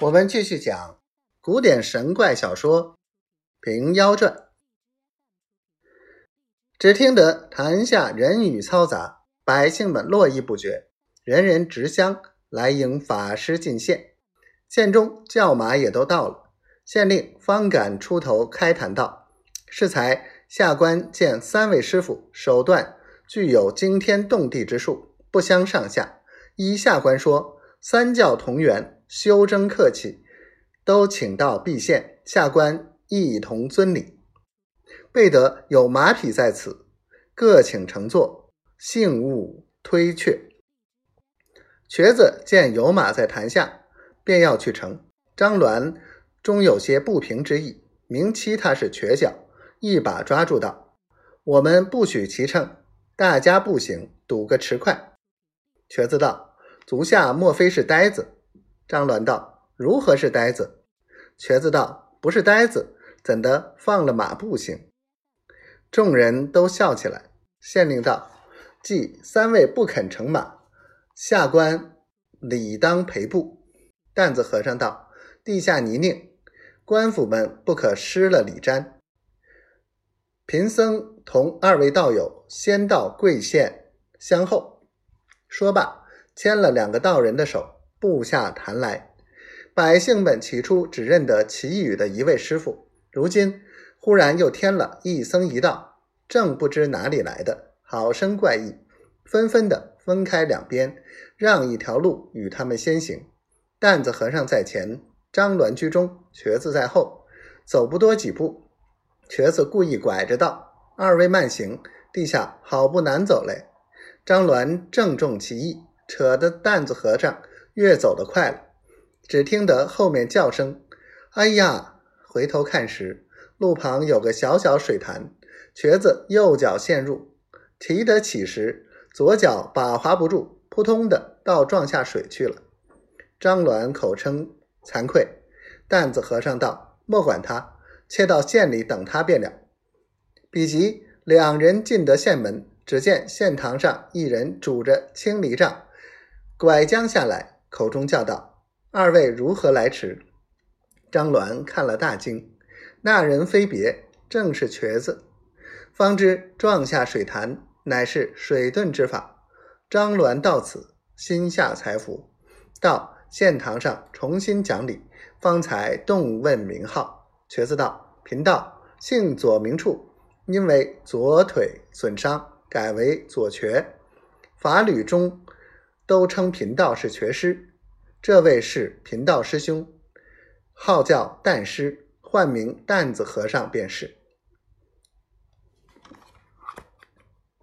我们继续讲古典神怪小说《平妖传》。只听得坛下人语嘈杂，百姓们络绎不绝，人人执香来迎法师进献。县中轿马也都到了，县令方敢出头开坛道：“适才下官见三位师傅手段具有惊天动地之术，不相上下。依下官说，三教同源，修真客气，都请到毕县，下官一同遵礼。备得有马匹在此，各请乘坐，幸勿推却。”瘸子见有马在坛下。便要去乘，张鸾终有些不平之意，明欺他是瘸脚，一把抓住道：“我们不许骑乘，大家步行，赌个迟快。”瘸子道：“足下莫非是呆子？”张鸾道：“如何是呆子？”瘸子道：“不是呆子，怎的放了马步行？”众人都笑起来。县令道：“既三位不肯乘马，下官理当陪步。”担子和尚道：“地下泥泞，官府们不可失了礼瞻。贫僧同二位道友先到贵县相候。”说罢，牵了两个道人的手，步下坛来。百姓们起初只认得奇语的一位师傅，如今忽然又添了一僧一道，正不知哪里来的，好生怪异，纷纷的分开两边，让一条路与他们先行。担子和尚在前，张鸾居中，瘸子在后。走不多几步，瘸子故意拐着道：“二位慢行，地下好不难走嘞。”张鸾正中其意，扯得担子和尚越走得快了。只听得后面叫声：“哎呀！”回头看时，路旁有个小小水潭，瘸子右脚陷入，提得起时，左脚把滑不住，扑通的倒撞下水去了。张鸾口称惭愧，担子和尚道：“莫管他，切到县里等他便了。”比及两人进得县门，只见县堂上一人拄着青藜杖，拐将下来，口中叫道：“二位如何来迟？”张鸾看了大惊，那人非别，正是瘸子，方知撞下水潭乃是水遁之法。张鸾到此，心下才服，到。县堂上重新讲理，方才动问名号。瘸子道：“贫道姓左，名处，因为左腿损伤，改为左瘸。法律中都称贫道是瘸师。这位是贫道师兄，号叫旦师，唤名旦子和尚便是。”